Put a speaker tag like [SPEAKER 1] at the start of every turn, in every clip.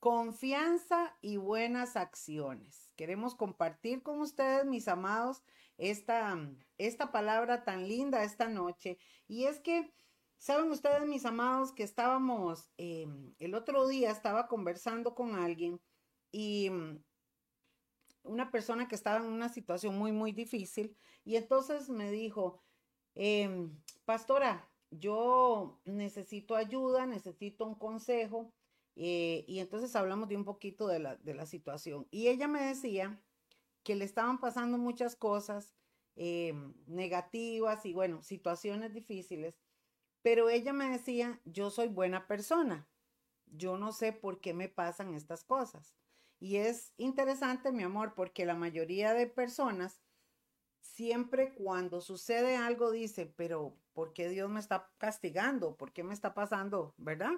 [SPEAKER 1] confianza y buenas acciones. Queremos compartir con ustedes, mis amados, esta, esta palabra tan linda esta noche. Y es que, saben ustedes, mis amados, que estábamos, em, el otro día estaba conversando con alguien y mm, una persona que estaba en una situación muy, muy difícil. Y entonces me dijo, em, pastora, yo necesito ayuda, necesito un consejo. Eh, y entonces hablamos de un poquito de la, de la situación. Y ella me decía que le estaban pasando muchas cosas em, negativas y bueno, situaciones difíciles, pero ella me decía, yo soy buena persona, yo no sé por qué me pasan estas cosas. Y es interesante, mi amor, porque la mayoría de personas siempre cuando sucede algo dice, pero ¿por qué Dios me está castigando? ¿Por qué me está pasando? ¿Verdad?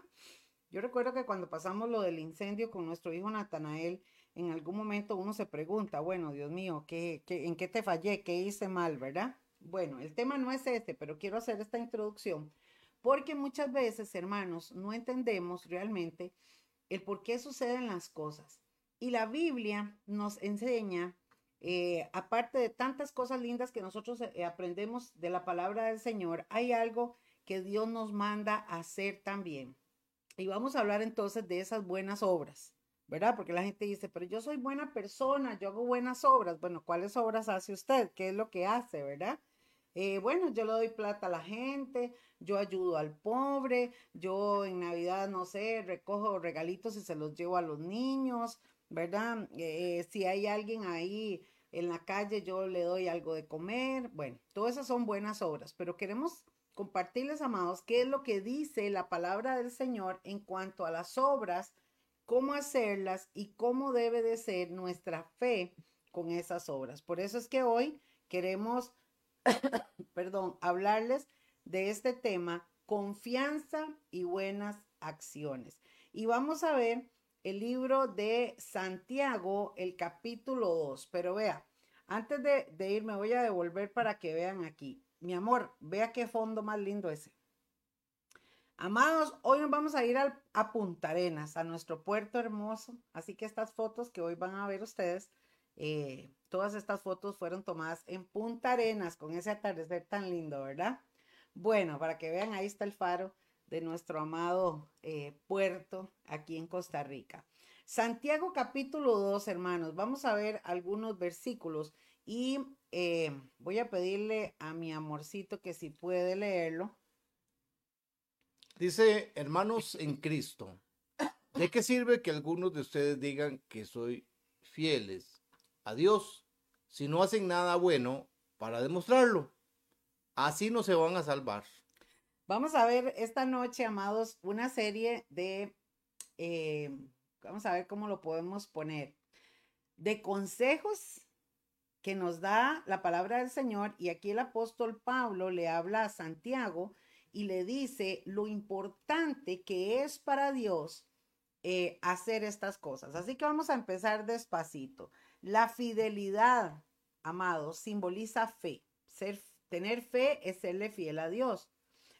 [SPEAKER 1] Yo recuerdo que cuando pasamos lo del incendio con nuestro hijo Natanael, en algún momento uno se pregunta, bueno, Dios mío, ¿qué, en qué te fallé? ¿Qué hice mal? ¿Verdad? Bueno, el tema no es este, pero quiero hacer esta introducción porque muchas veces, hermanos, no entendemos realmente el por qué suceden las cosas. Y la Biblia nos enseña, eh, aparte de tantas cosas lindas que nosotros eh, aprendemos de la palabra del Señor, hay algo que Dios nos manda a hacer también. Y vamos a hablar entonces de esas buenas obras, ¿verdad? Porque la gente dice, pero yo soy buena persona, yo hago buenas obras. Bueno, ¿cuáles obras hace usted? ¿Qué es lo que hace, verdad? Eh, bueno, yo le doy plata a la gente, yo ayudo al pobre, yo en Navidad, no sé, recojo regalitos y se los llevo a los niños, ¿verdad? Eh, si hay alguien ahí en la calle, yo le doy algo de comer. Bueno, todas esas son buenas obras, pero queremos compartirles, amados, qué es lo que dice la palabra del Señor en cuanto a las obras, cómo hacerlas y cómo debe de ser nuestra fe con esas obras. Por eso es que hoy queremos, perdón, hablarles de este tema, confianza y buenas acciones. Y vamos a ver el libro de Santiago, el capítulo 2. Pero vea, antes de, de ir, me voy a devolver para que vean aquí. Mi amor, vea qué fondo más lindo ese. Amados, hoy nos vamos a ir a Punta Arenas, a nuestro puerto hermoso. Así que estas fotos que hoy van a ver ustedes, eh, todas estas fotos fueron tomadas en Punta Arenas con ese atardecer tan lindo, ¿verdad? Bueno, para que vean, ahí está el faro de nuestro amado eh, puerto aquí en Costa Rica. Santiago capítulo 2, hermanos, vamos a ver algunos versículos y eh, voy a pedirle a mi amorcito que si puede leerlo.
[SPEAKER 2] Dice, hermanos en Cristo, ¿de qué sirve que algunos de ustedes digan que soy fieles a Dios si no hacen nada bueno para demostrarlo? Así no se van a salvar.
[SPEAKER 1] Vamos a ver esta noche, amados, una serie de, eh, vamos a ver cómo lo podemos poner, de consejos que nos da la palabra del Señor y aquí el apóstol Pablo le habla a Santiago y le dice lo importante que es para Dios eh, hacer estas cosas. Así que vamos a empezar despacito. La fidelidad, amados, simboliza fe. Ser, tener fe es serle fiel a Dios.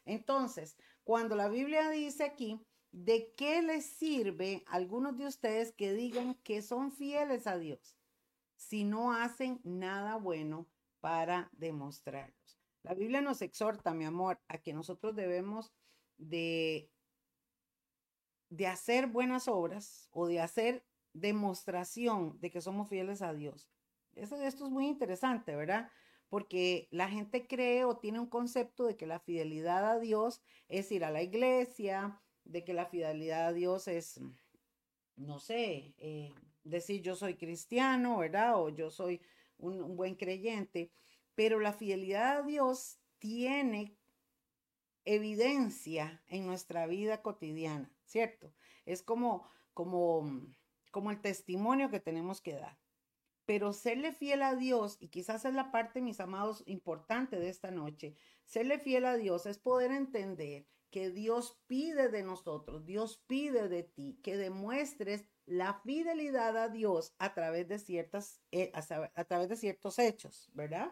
[SPEAKER 1] Entonces, cuando la Biblia dice aquí, ¿de qué les sirve algunos de ustedes que digan que son fieles a Dios? Si no hacen nada bueno para demostrarlos. La Biblia nos exhorta, mi amor, a que nosotros debemos de, de hacer buenas obras o de hacer demostración de que somos fieles a Dios. esto es muy interesante, ¿verdad? Porque la gente cree o tiene un concepto de que la fidelidad a Dios es ir a la iglesia, de que la fidelidad a Dios es, no sé, eh, decir yo soy cristiano, ¿verdad? O yo soy un, buen creyente, pero la fidelidad a Dios tiene evidencia en nuestra vida cotidiana, ¿cierto? Es como, como, como el testimonio que tenemos que dar. Pero serle fiel a Dios, y quizás es la parte, mis amados, importante de esta noche, serle fiel a Dios es poder entender que Dios pide de nosotros, Dios pide de ti que demuestres la fidelidad a Dios a través de ciertas, eh, a, través de ciertos hechos, ¿verdad?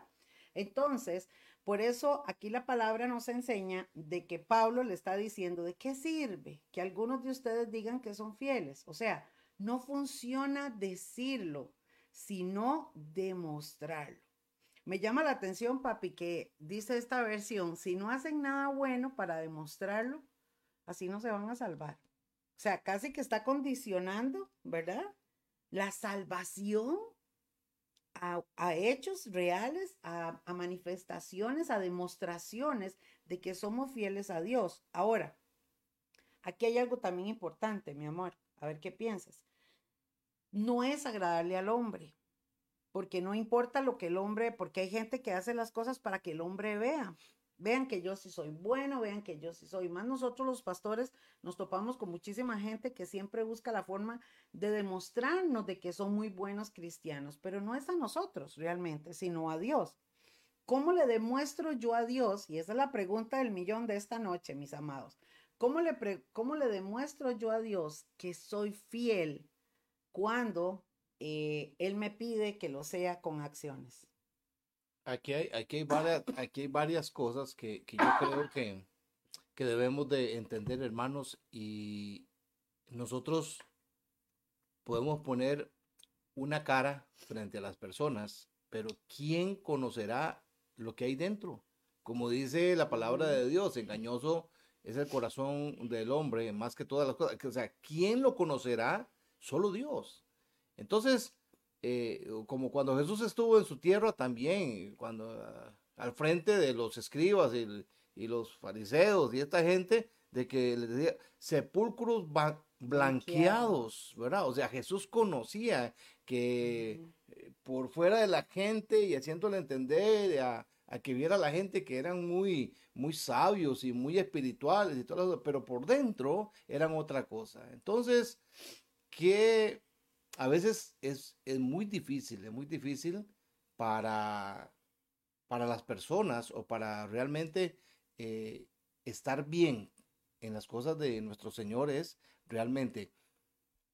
[SPEAKER 1] Entonces, Por eso aquí la palabra nos enseña de que Pablo le está diciendo, ¿de qué sirve que algunos de ustedes digan que son fieles? O sea, no funciona decirlo, sino demostrarlo. Me llama la atención, papi, que dice esta versión, si no hacen nada bueno para demostrarlo, así no se van a salvar. O sea, casi que está condicionando, ¿verdad? La salvación a, hechos reales, a, a manifestaciones, a demostraciones de que somos fieles a Dios. Ahora, aquí hay algo también importante, mi amor. A ver qué piensas. No es agradarle al hombre porque no importa lo que el hombre, porque hay gente que hace las cosas para que el hombre vea. Vean que yo sí soy bueno, vean que yo sí soy. Más nosotros los pastores nos topamos con muchísima gente que siempre busca la forma de demostrarnos de que son muy buenos cristianos, pero no es a nosotros realmente, sino a Dios. ¿Cómo le demuestro yo a Dios? Y esa es la pregunta del millón de esta noche, mis amados. ¿Cómo le, cómo le demuestro yo a Dios que soy fiel cuando eh, él me pide que lo sea con acciones.
[SPEAKER 2] Aquí hay, aquí hay, varias, aquí hay varias cosas que, que yo creo que, que debemos de entender, hermanos, y nosotros podemos poner una cara frente a las personas, pero ¿quién conocerá lo que hay dentro? Como dice la palabra de Dios, engañoso es el corazón del hombre más que todas las cosas. O sea, ¿quién lo conocerá? Solo Dios. Entonces, eh, como cuando Jesús estuvo en su tierra también, cuando ah, al frente de los escribas y, los fariseos y esta gente, de que les decía sepulcros blanqueados, ¿verdad? O sea, Jesús conocía que eh, por fuera de la gente y haciéndole entender a, que viera la gente que eran muy, muy sabios y muy espirituales y todo pero por dentro eran otra cosa. Entonces, ¿qué a veces es, muy difícil, es muy difícil para, para las personas o para realmente eh, estar bien en las cosas de nuestro Señor es realmente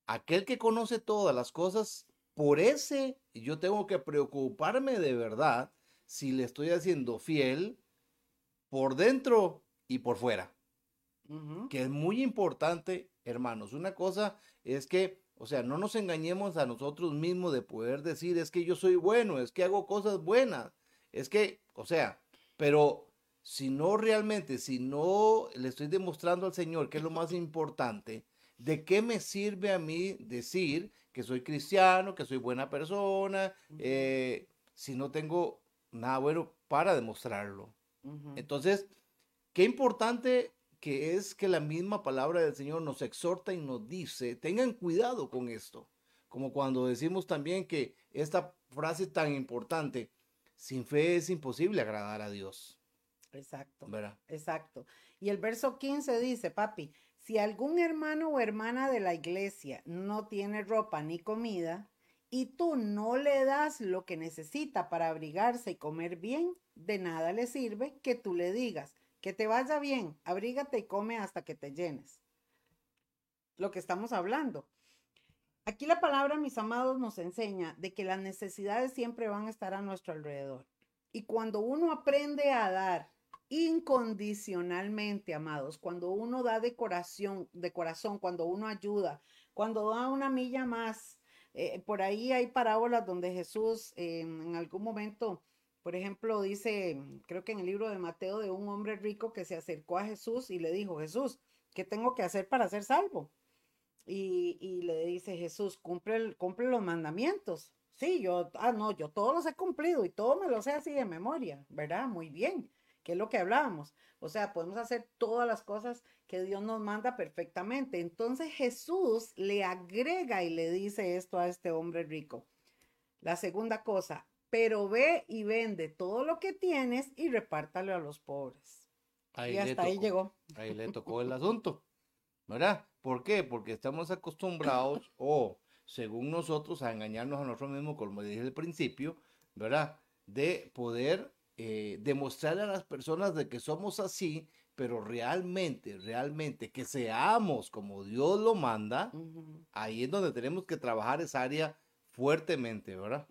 [SPEAKER 2] aquel que conoce todas las cosas, por ese yo tengo que preocuparme de verdad si le estoy haciendo fiel por dentro y por fuera. Que es muy importante, hermanos. Una cosa es que o sea, no nos engañemos a nosotros mismos de poder decir, es que yo soy bueno, es que hago cosas buenas, es que, o sea, pero si no realmente, si no le estoy demostrando al Señor que es lo más importante, ¿de qué me sirve a mí decir que soy cristiano, que soy buena persona, eh, si no tengo nada bueno para demostrarlo? Entonces, qué importante que es que la misma palabra del Señor nos exhorta y nos dice, tengan cuidado con esto. Como cuando decimos también que esta frase tan importante, sin fe es imposible agradar a Dios.
[SPEAKER 1] Exacto. Exacto. Y el verso 15 dice, papi, si algún hermano o hermana de la iglesia no tiene ropa ni comida, y tú no le das lo que necesita para abrigarse y comer bien, de nada le sirve que tú le digas, que te vaya bien, abrígate y come hasta que te llenes. Lo que estamos hablando. Aquí la palabra, mis amados, nos enseña de que las necesidades siempre van a estar a nuestro alrededor. Y cuando uno aprende a dar incondicionalmente, amados, cuando uno da de corazón, de corazón, cuando uno ayuda, cuando da una milla más, eh, por ahí hay parábolas donde Jesús en algún momento por ejemplo, dice, creo que en el libro de Mateo, de un hombre rico que se acercó a Jesús y le dijo, Jesús, ¿qué tengo que hacer para ser salvo? Y, le dice Jesús, cumple, cumple los mandamientos. Sí, yo, ah, no, yo todos los he cumplido y todo me lo sé así de memoria, ¿verdad? Muy bien, que es lo que hablábamos. O sea, podemos hacer todas las cosas que Dios nos manda perfectamente. Entonces Jesús le agrega y le dice esto a este hombre rico. La segunda cosa, pero ve y vende todo lo que tienes y repártalo a los pobres. y hasta ahí llegó.
[SPEAKER 2] Ahí le tocó el asunto, ¿verdad? ¿Por qué? Porque estamos acostumbrados o, según nosotros, a engañarnos a nosotros mismos, como dije al principio, ¿verdad? De poder eh, demostrarle a las personas de que somos así, pero realmente, realmente que seamos como Dios lo manda, ahí es donde tenemos que trabajar esa área fuertemente, ¿verdad?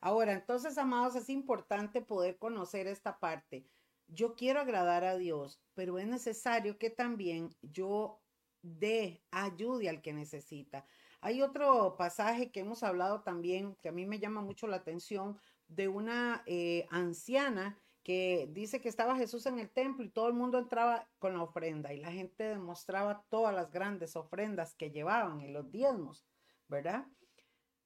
[SPEAKER 1] Ahora, entonces, amados, es importante poder conocer esta parte. Yo quiero agradar a Dios, pero es necesario que también yo dé ayude al que necesita. Hay otro pasaje que hemos hablado también, que a mí me llama mucho la atención, de una eh, anciana que dice que estaba Jesús en el templo y todo el mundo entraba con la ofrenda y la gente demostraba todas las grandes ofrendas que llevaban en los diezmos, ¿verdad?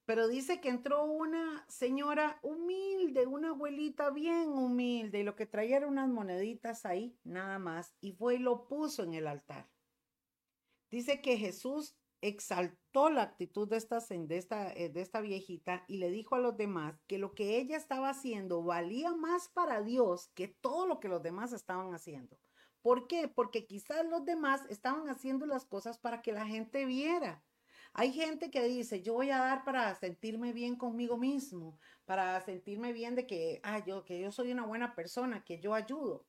[SPEAKER 1] Pero dice que entró una señora humilde, una abuelita bien humilde, y lo que traía eran unas moneditas ahí, nada más, y fue y lo puso en el altar. Dice que Jesús exaltó la actitud de esta, de, esta, eh, de esta viejita y le dijo a los demás que lo que ella estaba haciendo valía más para Dios que todo lo que los demás estaban haciendo. ¿Por qué? Porque quizás los demás estaban haciendo las cosas para que la gente viera. Hay gente que dice, yo voy a dar para sentirme bien conmigo mismo, para sentirme bien de que, ah, yo, que yo soy una buena persona, que yo ayudo.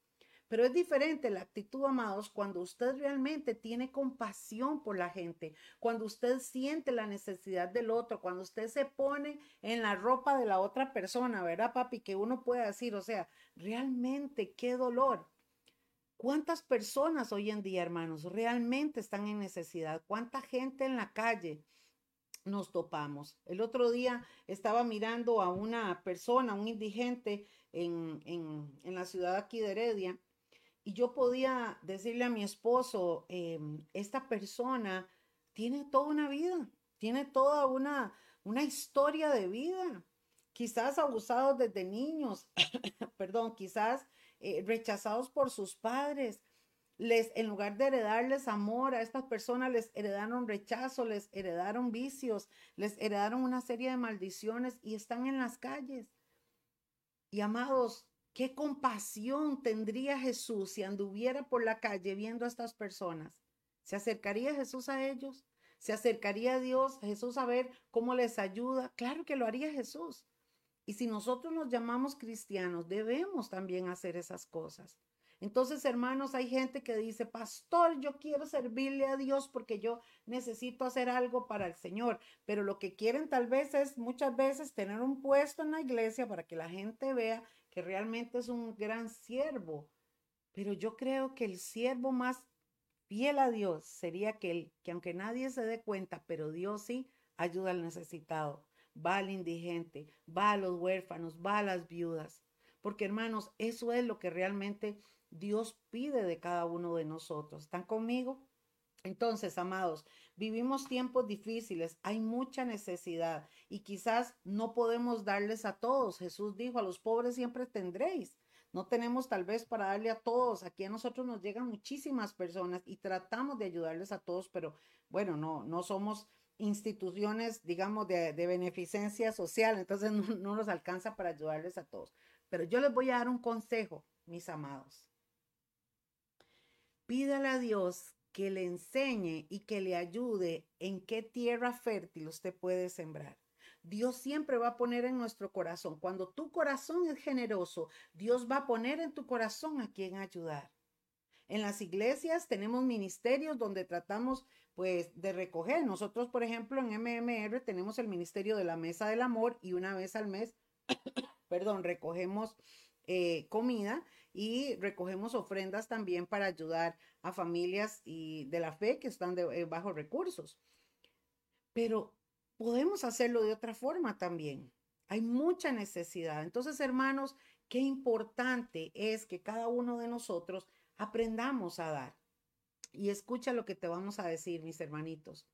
[SPEAKER 1] Pero es diferente la actitud, amados, cuando usted realmente tiene compasión por la gente, cuando usted siente la necesidad del otro, cuando usted se pone en la ropa de la otra persona, ¿verdad, papi? Que uno puede decir, o sea, realmente qué dolor. ¿Cuántas personas hoy en día, hermanos, realmente están en necesidad? ¿Cuánta gente en la calle? nos topamos. El otro día estaba mirando a una persona, un indigente en, en, la ciudad aquí de Heredia, y yo podía decirle a mi esposo, em, esta persona tiene toda una vida, tiene toda una, una historia de vida, quizás abusados desde niños, perdón, quizás eh, rechazados por sus padres. Les, en lugar de heredarles amor a estas personas, les heredaron rechazo, les heredaron vicios, les heredaron una serie de maldiciones y están en las calles. Y amados, ¿Qué compasión tendría Jesús si anduviera por la calle viendo a estas personas? ¿Se acercaría Jesús a ellos? ¿Se acercaría a Dios, Jesús, a ver cómo les ayuda? Claro que lo haría Jesús. Y si nosotros nos llamamos cristianos, debemos también hacer esas cosas. Entonces, hermanos, hay gente que dice, pastor, yo quiero servirle a Dios porque yo necesito hacer algo para el Señor, pero lo que quieren tal vez es muchas veces tener un puesto en la iglesia para que la gente vea que realmente es un gran siervo. Pero yo creo que el siervo más fiel a Dios sería que, el, que aunque nadie se dé cuenta, pero Dios sí ayuda al necesitado, va al indigente, va a los huérfanos, va a las viudas. Porque hermanos, eso es lo que realmente Dios pide de cada uno de nosotros. ¿Están conmigo? Entonces, amados, vivimos tiempos difíciles, hay mucha necesidad y quizás no podemos darles a todos. Jesús dijo, a los pobres siempre tendréis. No tenemos tal vez para darle a todos. Aquí a nosotros nos llegan muchísimas personas y tratamos de ayudarles a todos, pero bueno, no, no somos instituciones, digamos, de, beneficencia social, entonces no, no nos alcanza para ayudarles a todos. Pero yo les voy a dar un consejo, mis amados. Pídale a Dios que le enseñe y que le ayude en qué tierra fértil usted puede sembrar. Dios siempre va a poner en nuestro corazón. Cuando tu corazón es generoso, Dios va a poner en tu corazón a quien ayudar. En las iglesias tenemos ministerios donde tratamos pues de recoger. Nosotros, por ejemplo, en MMR tenemos el ministerio de la mesa del amor y una vez al mes, perdón, recogemos eh, comida y recogemos ofrendas también para ayudar a familias y de la fe que están de, eh, bajo recursos. Pero podemos hacerlo de otra forma también. Hay mucha necesidad. Entonces, hermanos, qué importante es que cada uno de nosotros aprendamos a dar. Y escucha lo que te vamos a decir, mis hermanitos,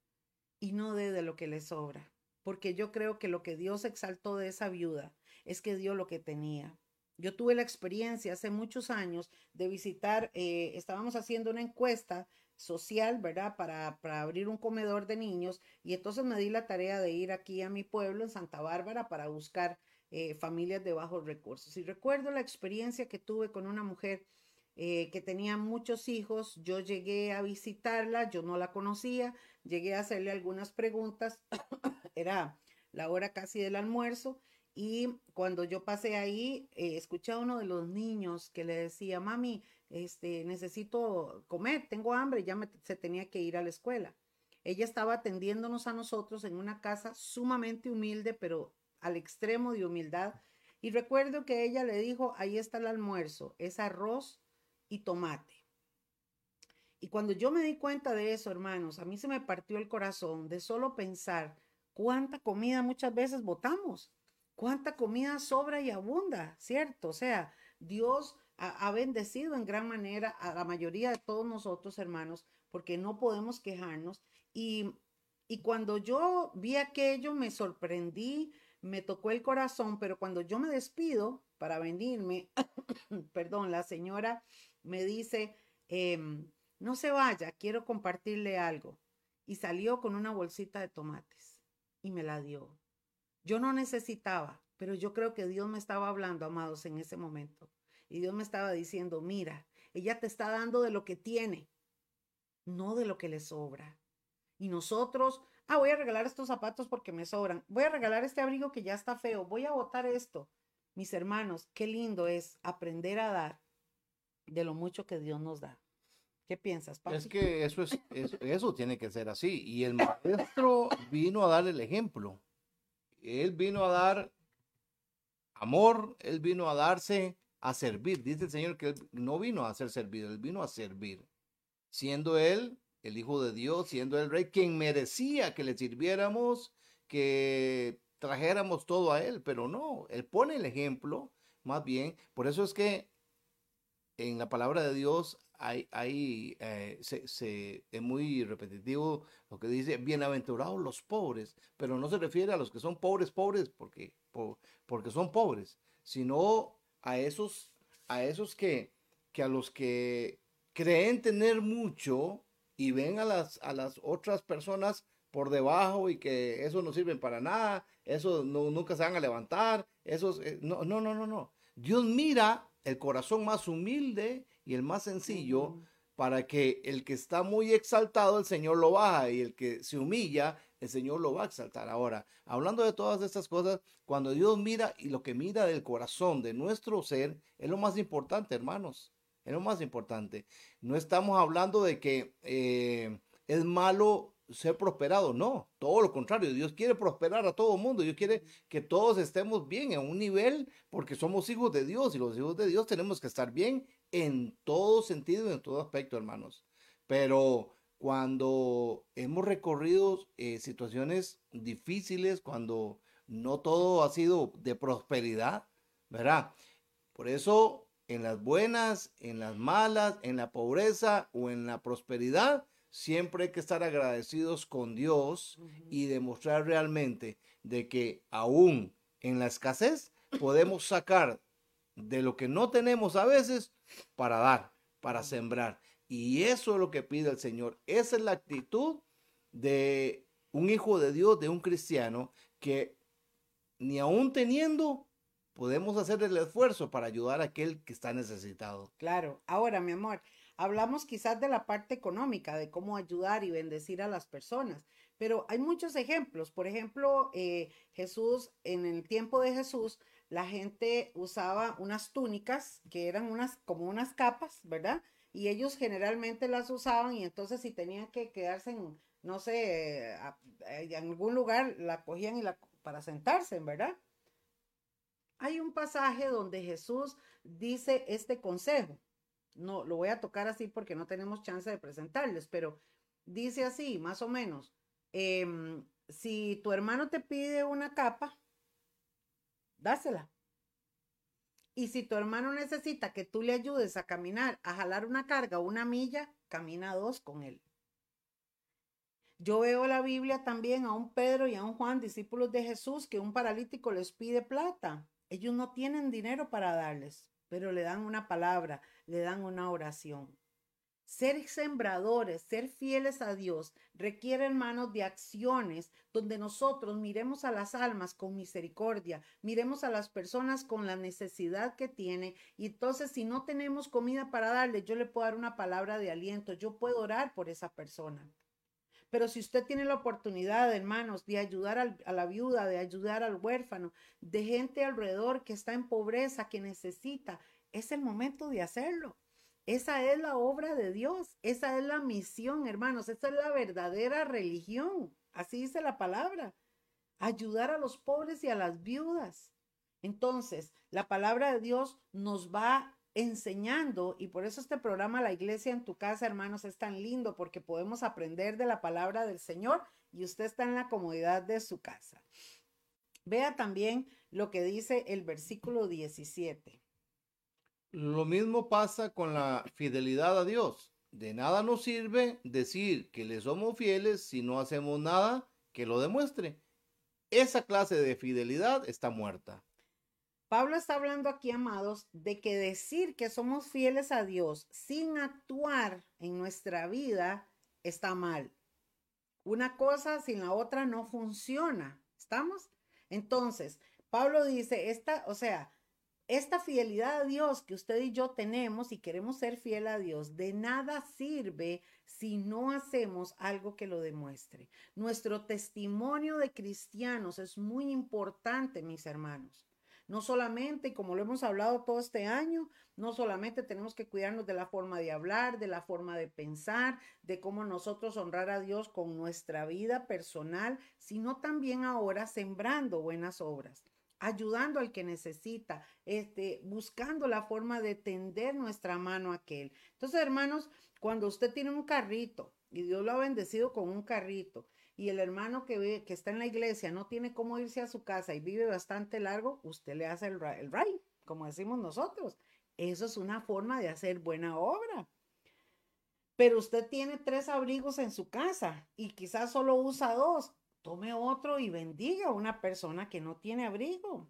[SPEAKER 1] y no dé de lo que le sobra, porque yo creo que lo que Dios exaltó de esa viuda es que dio lo que tenía. Yo tuve la experiencia hace muchos años de visitar, eh, estábamos haciendo una encuesta social, ¿verdad? Para, para, abrir un comedor de niños y entonces me di la tarea de ir aquí a mi pueblo, en Santa Bárbara, para buscar eh, familias de bajos recursos. Y recuerdo la experiencia que tuve con una mujer eh, que tenía muchos hijos, yo llegué a visitarla, yo no la conocía, llegué a hacerle algunas preguntas, era la hora casi del almuerzo y cuando yo pasé ahí, eh, escuché a uno de los niños que le decía, mami, este, necesito comer, tengo hambre, ya se tenía que ir a la escuela. Ella estaba atendiéndonos a nosotros en una casa sumamente humilde, pero al extremo de humildad. Y recuerdo que ella le dijo, ahí está el almuerzo, es arroz y tomate. Y cuando yo me di cuenta de eso, hermanos, a mí se me partió el corazón de solo pensar cuánta comida muchas veces botamos, cuánta comida sobra y abunda, ¿cierto? O sea, Dios ha, bendecido en gran manera a la mayoría de todos nosotros, hermanos, porque no podemos quejarnos. Y, y cuando yo vi aquello, me sorprendí, me tocó el corazón, pero cuando yo me despido para venirme, perdón, la señora me dice, em, no se vaya, quiero compartirle algo. Y salió con una bolsita de tomates y me la dio. Yo no necesitaba, pero yo creo que Dios me estaba hablando, amados, en ese momento. Y Dios me estaba diciendo, mira, ella te está dando de lo que tiene, no de lo que le sobra. Y nosotros, ah, voy a regalar estos zapatos porque me sobran. Voy a regalar este abrigo que ya está feo. Voy a botar esto. Mis hermanos, qué lindo es aprender a dar de lo mucho que Dios nos da. ¿Qué piensas,
[SPEAKER 2] Es que eso, es, eso, tiene que ser así. Y el maestro vino a dar el ejemplo. Él vino a dar amor, él vino a darse a servir. Dice el Señor que no vino a ser servido, él vino a servir. Siendo él el Hijo de Dios, siendo el Rey, quien merecía que le sirviéramos, que trajéramos todo a él, pero no, él pone el ejemplo, más bien. Por eso es que en la palabra de Dios hay, eh, se, es muy repetitivo lo que dice, bienaventurados los pobres, pero no se refiere a los que son pobres, pobres, porque, porque son pobres, sino a esos, a esos que, que a los que creen tener mucho y ven a las, a las otras personas por debajo y que eso no sirve para nada, eso no, nunca se van a levantar, eso eh, no, no, no, no, no. Dios mira el corazón más humilde y el más sencillo para que el que está muy exaltado, el Señor lo baja y el que se humilla, el Señor lo va a exaltar. Ahora, hablando de todas estas cosas, cuando Dios mira y lo que mira del corazón de nuestro ser, es lo más importante, hermanos. Es lo más importante. No estamos hablando de que eh, es malo ser prosperado. No, todo lo contrario. Dios quiere prosperar a todo el mundo. Dios quiere que todos estemos bien en un nivel porque somos hijos de Dios y los hijos de Dios tenemos que estar bien en todo sentido en todo aspecto, hermanos. Pero cuando hemos recorrido eh, situaciones difíciles, cuando no todo ha sido de prosperidad, ¿verdad? Por eso en las buenas, en las malas, en la pobreza o en la prosperidad, siempre hay que estar agradecidos con Dios y demostrar realmente de que aún en la escasez podemos sacar de lo que no tenemos a veces para dar, para sembrar. Y eso es lo que pide el Señor. Esa es la actitud de un hijo de Dios, de un cristiano, que ni aún teniendo podemos hacer el esfuerzo para ayudar a aquel que está necesitado.
[SPEAKER 1] Claro, ahora mi amor, Hablamos quizás de la parte económica, de cómo ayudar y bendecir a las personas, pero hay muchos ejemplos. Por ejemplo, eh, Jesús, en el tiempo de Jesús, la gente usaba unas túnicas que eran unas como unas capas, ¿verdad? Y ellos generalmente las usaban y entonces si tenían que quedarse en, no sé, en algún lugar, la cogían y la, para sentarse, ¿verdad? Hay un pasaje donde Jesús dice este consejo no lo voy a tocar así porque no tenemos chance de presentarles, pero dice así, más o menos, em, si tu hermano te pide una capa, dásela. Y si tu hermano necesita que tú le ayudes a caminar, a jalar una carga una milla, camina dos con él. Yo veo la Biblia también a un Pedro y a un Juan, discípulos de Jesús, que un paralítico les pide plata. Ellos no tienen dinero para darles pero le dan una palabra, le dan una oración. Ser sembradores, ser fieles a Dios, requiere, hermanos, de acciones donde nosotros miremos a las almas con misericordia, miremos a las personas con la necesidad que tiene. Y entonces, si no tenemos comida para darle, yo le puedo dar una palabra de aliento, yo puedo orar por esa persona. Pero si usted tiene la oportunidad, hermanos, de ayudar a la viuda, de ayudar al huérfano, de gente alrededor que está en pobreza, que necesita, es el momento de hacerlo. Esa es la obra de Dios, esa es la misión, hermanos, esa es la verdadera religión. Así dice la palabra. ayudar a los pobres y a las viudas. Entonces, la palabra de Dios nos va enseñando y por eso este programa La Iglesia en tu casa, hermanos, es tan lindo porque podemos aprender de la palabra del Señor y usted está en la comodidad de su casa. Vea también lo que dice el versículo 17.
[SPEAKER 2] Lo mismo pasa con la fidelidad a Dios. De nada nos sirve decir que le somos fieles si no hacemos nada que lo demuestre. Esa clase de fidelidad está muerta.
[SPEAKER 1] Pablo está hablando aquí, amados, de que decir que somos fieles a Dios sin actuar en nuestra vida está mal. Una cosa sin la otra no funciona. ¿Estamos? Entonces, Pablo dice, esta, o sea, esta fidelidad a Dios que usted y yo tenemos y queremos ser fiel a Dios, de nada sirve si no hacemos algo que lo demuestre. Nuestro testimonio de cristianos es muy importante, mis hermanos. No solamente, como lo hemos hablado todo este año, no solamente tenemos que cuidarnos de la forma de hablar, de la forma de pensar, de cómo nosotros honrar a Dios con nuestra vida personal, sino también ahora sembrando buenas obras ayudando al que necesita, este, buscando la forma de tender nuestra mano a aquel. Entonces, hermanos, cuando usted tiene un carrito y Dios lo ha bendecido con un carrito y el hermano que, que está en la iglesia no tiene cómo irse a su casa y vive bastante largo, usted le hace el, el ride, como decimos nosotros. Eso es una forma de hacer buena obra. Pero usted tiene tres abrigos en su casa y quizás solo usa dos tome otro y bendiga a una persona que no tiene abrigo.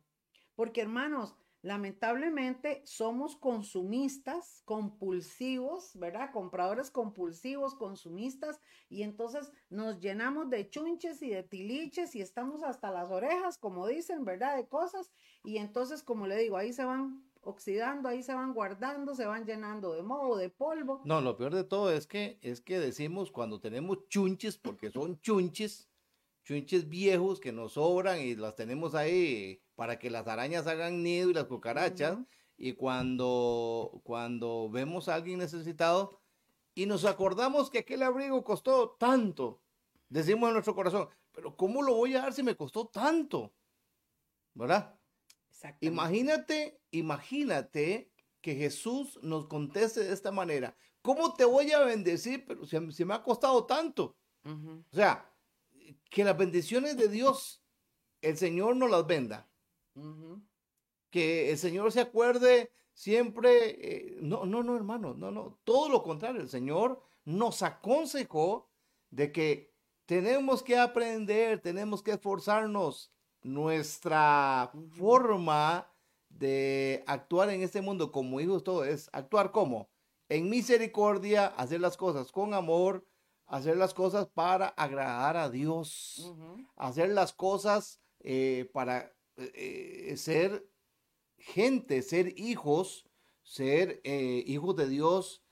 [SPEAKER 1] Porque hermanos, lamentablemente somos consumistas, compulsivos, ¿verdad? Compradores compulsivos, consumistas, y entonces nos llenamos de chunches y de tiliches y estamos hasta las orejas, como dicen, ¿verdad? De cosas, y entonces, como le digo, ahí se van oxidando, ahí se van guardando, se van llenando de moho, de polvo.
[SPEAKER 2] No, lo peor de todo es que es que decimos cuando tenemos chunches, porque son chunches, chunches viejos que nos sobran y las tenemos ahí para que las arañas hagan nido y las cucarachas. Y cuando, cuando vemos a alguien necesitado y nos acordamos que aquel abrigo costó tanto, decimos en nuestro corazón, pero ¿cómo lo voy a dar si me costó tanto? ¿Verdad? Imagínate, imagínate que Jesús nos conteste de esta manera. ¿Cómo te voy a bendecir? Pero si, me ha costado tanto. O sea, que las bendiciones de Dios, el Señor nos las venda. Que el Señor se acuerde siempre, eh, no, no, no, hermano, no, no, todo lo contrario, el Señor nos aconsejó de que tenemos que aprender, tenemos que esforzarnos. Nuestra forma de actuar en este mundo como hijos, todo es actuar como en misericordia, hacer las cosas con amor, hacer las cosas para agradar a Dios, hacer las cosas eh, para eh, ser gente, ser hijos, ser eh, hijos de Dios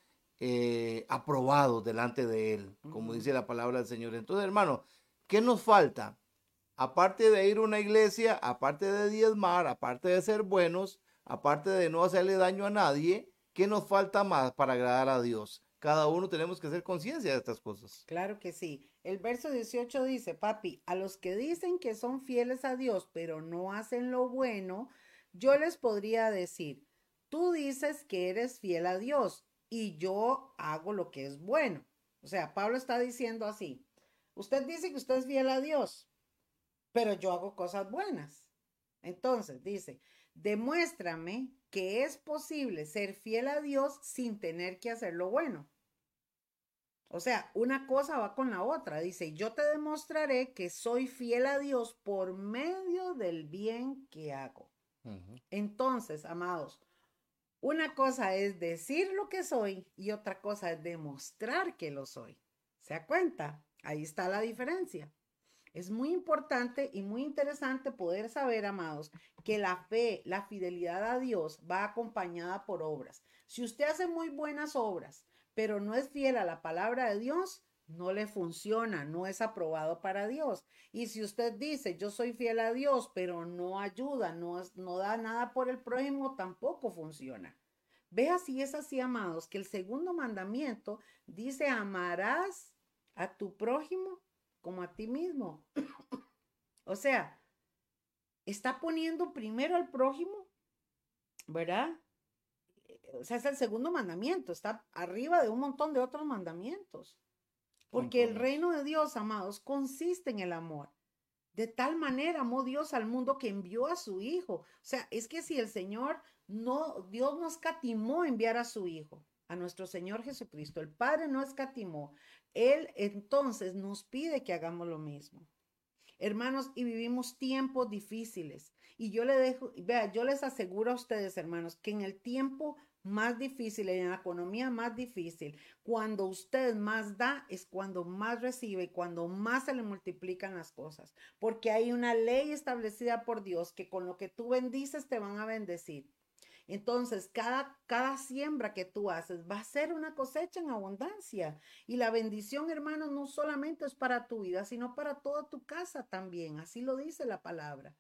[SPEAKER 2] aprobados delante de Él, como dice la palabra del Señor. Entonces, hermano, ¿qué nos falta? Aparte de ir a una iglesia, aparte de diezmar, aparte de ser buenos, aparte de no hacerle daño a nadie, ¿qué nos falta más para agradar a Dios? Cada uno tenemos que hacer conciencia de estas cosas.
[SPEAKER 1] Claro que sí. El verso 18 dice, papi, a los que dicen que son fieles a Dios, pero no hacen lo bueno, yo les podría decir, tú dices que eres fiel a Dios y yo hago lo que es bueno. O sea, Pablo está diciendo así, usted dice que usted es fiel a Dios, pero yo hago cosas buenas. Entonces, dice, demuéstrame que es posible ser fiel a Dios sin tener que hacer lo bueno. O sea, una cosa va con la otra. Dice, yo te demostraré que soy fiel a Dios por medio del bien que hago. Entonces, amados, una cosa es decir lo que soy y otra cosa es demostrar que lo soy. ¿Se da cuenta? Ahí está la diferencia. Es muy importante y muy interesante poder saber, amados, que la fe, la fidelidad a Dios va acompañada por obras. Si usted hace muy buenas obras, pero no es fiel a la palabra de Dios, no le funciona, no es aprobado para Dios. Y si usted dice, yo soy fiel a Dios, pero no ayuda, no, no da nada por el prójimo, tampoco funciona. Vea si es así, amados, que el segundo mandamiento dice, amarás a tu prójimo como a ti mismo. O sea, está poniendo primero al prójimo, ¿verdad? O sea, es el segundo mandamiento, está arriba de un montón de otros mandamientos. Porque el reino de Dios, amados, consiste en el amor. De tal manera amó Dios al mundo que envió a su Hijo. O sea, es que si el Señor no, Dios no escatimó enviar a su Hijo, a nuestro Señor Jesucristo, el Padre no escatimó, Él entonces nos pide que hagamos lo mismo. Hermanos, y vivimos tiempos difíciles. Y yo le dejo, vea, yo les aseguro a ustedes, hermanos, que en el tiempo más difícil, en la economía más difícil, cuando usted más da, es cuando más recibe y cuando más se le multiplican las cosas. Porque hay una ley establecida por Dios que con lo que tú bendices te van a bendecir. Entonces, cada, cada siembra que tú haces va a ser una cosecha en abundancia. Y la bendición, hermanos, no solamente es para tu vida, sino para toda tu casa también. Así lo dice la palabra.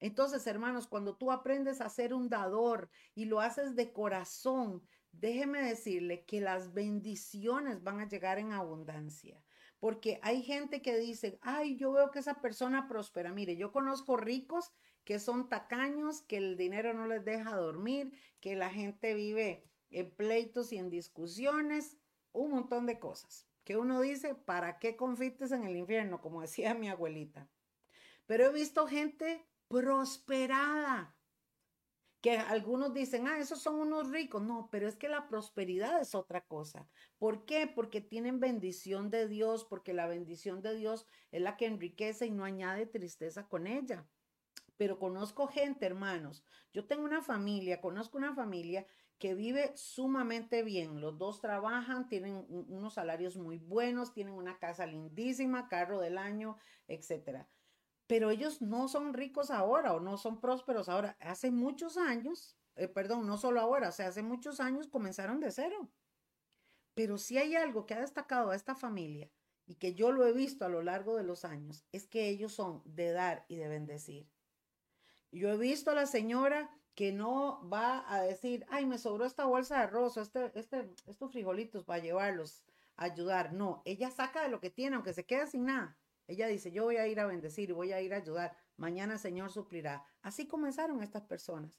[SPEAKER 1] Entonces, hermanos, cuando tú aprendes a ser un dador y lo haces de corazón, déjeme decirle que las bendiciones van a llegar en abundancia. Porque hay gente que dice, ay, yo veo que esa persona prospera. Mire, yo conozco ricos que son tacaños, que el dinero no les deja dormir, que la gente vive en pleitos y en discusiones, un montón de cosas. Que uno dice, ¿para qué confites en el infierno? Como decía mi abuelita. Pero he visto gente prosperada. Que algunos dicen, ah, esos son unos ricos. No, pero es que la prosperidad es otra cosa. ¿Por qué? Porque tienen bendición de Dios, porque la bendición de Dios es la que enriquece y no añade tristeza con ella. Pero conozco gente, hermanos. Yo tengo una familia, conozco una familia que vive sumamente bien. Los dos trabajan, tienen unos salarios muy buenos, tienen una casa lindísima, carro del año, etcétera pero ellos no son ricos ahora o no son prósperos ahora. Hace muchos años, eh, perdón, no solo ahora, o sea, hace muchos años comenzaron de cero. Pero si hay algo que ha destacado a esta familia y que yo lo he visto a lo largo de los años, es que ellos son de dar y de bendecir. Yo he visto a la señora que no va a decir, ay, me sobró esta bolsa de arroz, este, este, estos frijolitos para llevarlos a ayudar. No, ella saca de lo que tiene, aunque se quede sin nada. Ella dice, yo voy a ir a bendecir y voy a ir a ayudar. Mañana el Señor suplirá. Así comenzaron estas personas.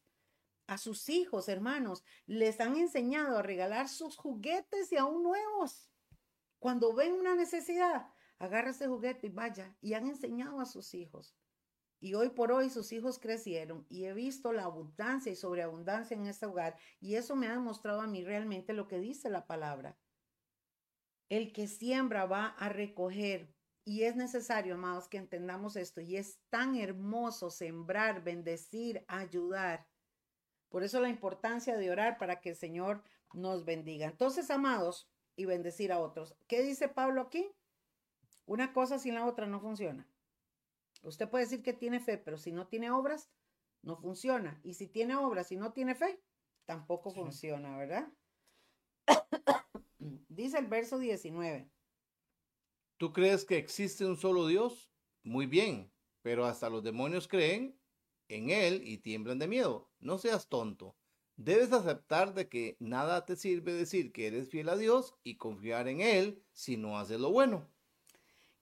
[SPEAKER 1] A sus hijos, hermanos, les han enseñado a regalar sus juguetes y aún nuevos. Cuando ven una necesidad, agarra ese juguete y vaya. Y han enseñado a sus hijos. Y hoy por hoy sus hijos crecieron y he visto la abundancia y sobreabundancia en este hogar. Y eso me ha demostrado a mí realmente lo que dice la palabra. El que siembra va a recoger y es necesario, amados, que entendamos esto. Y es tan hermoso sembrar, bendecir, ayudar. Por eso la importancia de orar para que el Señor nos bendiga. Entonces, amados, y bendecir a otros. ¿Qué dice Pablo aquí? Una cosa sin la otra no funciona. Usted puede decir que tiene fe, pero si no tiene obras, no funciona. Y si tiene obras y no tiene fe, tampoco funciona, ¿verdad? dice el verso 19.
[SPEAKER 2] ¿Tú crees que existe un solo Dios? Muy bien, pero hasta los demonios creen en Él y tiemblan de miedo. No seas tonto. Debes aceptar de que nada te sirve decir que eres fiel a Dios y confiar en Él si no haces lo bueno.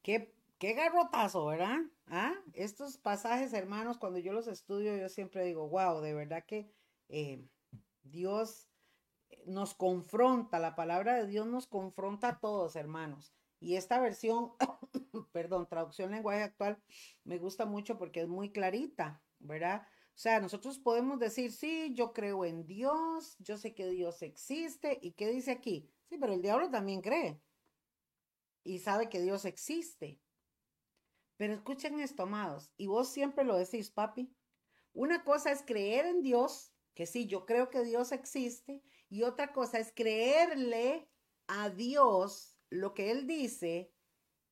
[SPEAKER 1] Qué, qué garrotazo, ¿verdad? ¿Ah? Estos pasajes, hermanos, cuando yo los estudio, yo siempre digo, wow, de verdad que eh, Dios nos confronta, la palabra de Dios nos confronta a todos, hermanos. Y esta versión, perdón, traducción lenguaje actual, me gusta mucho porque es muy clarita, ¿verdad? O sea, nosotros podemos decir, sí, yo creo en Dios, yo sé que Dios existe. ¿Y qué dice aquí? Sí, pero el diablo también cree y sabe que Dios existe. Pero escuchen esto, amados, y vos siempre lo decís, papi. Una cosa es creer en Dios, que sí, yo creo que Dios existe, y otra cosa es creerle a Dios lo que él dice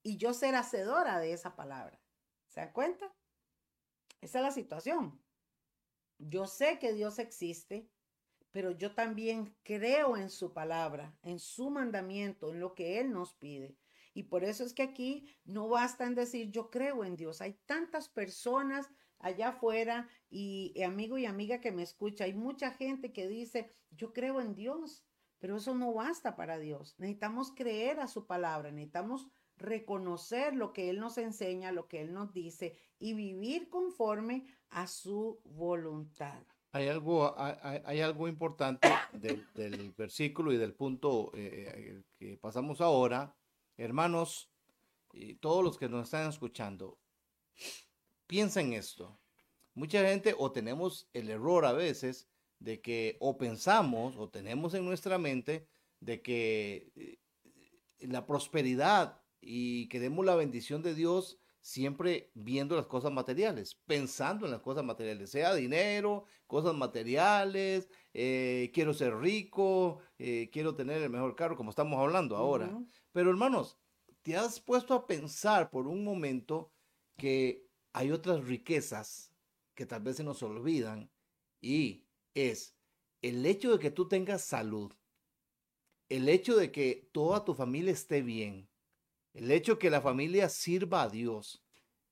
[SPEAKER 1] y yo ser hacedora de esa palabra. ¿Se dan cuenta? Esa es la situación. Yo sé que Dios existe, pero yo también creo en su palabra, en su mandamiento, en lo que Él nos pide. Y por eso es que aquí no basta en decir yo creo en Dios. Hay tantas personas allá afuera y, y amigo y amiga que me escucha. Hay mucha gente que dice yo creo en Dios, pero eso no basta para Dios. Necesitamos creer a su palabra, necesitamos reconocer lo que Él nos enseña, lo que Él nos dice y vivir conforme a su voluntad.
[SPEAKER 2] Hay algo, hay, algo importante del, versículo y del punto eh, eh, que pasamos ahora. Hermanos, y todos los que nos están escuchando, piensen esto. Mucha gente o tenemos el error a veces de que o pensamos o tenemos en nuestra mente de que eh, la prosperidad y queremos la bendición de Dios siempre viendo las cosas materiales, pensando en las cosas materiales, sea dinero, cosas materiales, eh, quiero ser rico, eh, quiero tener el mejor carro, como estamos hablando ahora. Pero hermanos, ¿te has puesto a pensar por un momento que hay otras riquezas que tal vez se nos olvidan y es el hecho de que tú tengas salud, el hecho de que toda tu familia esté bien, el hecho que la familia sirva a Dios,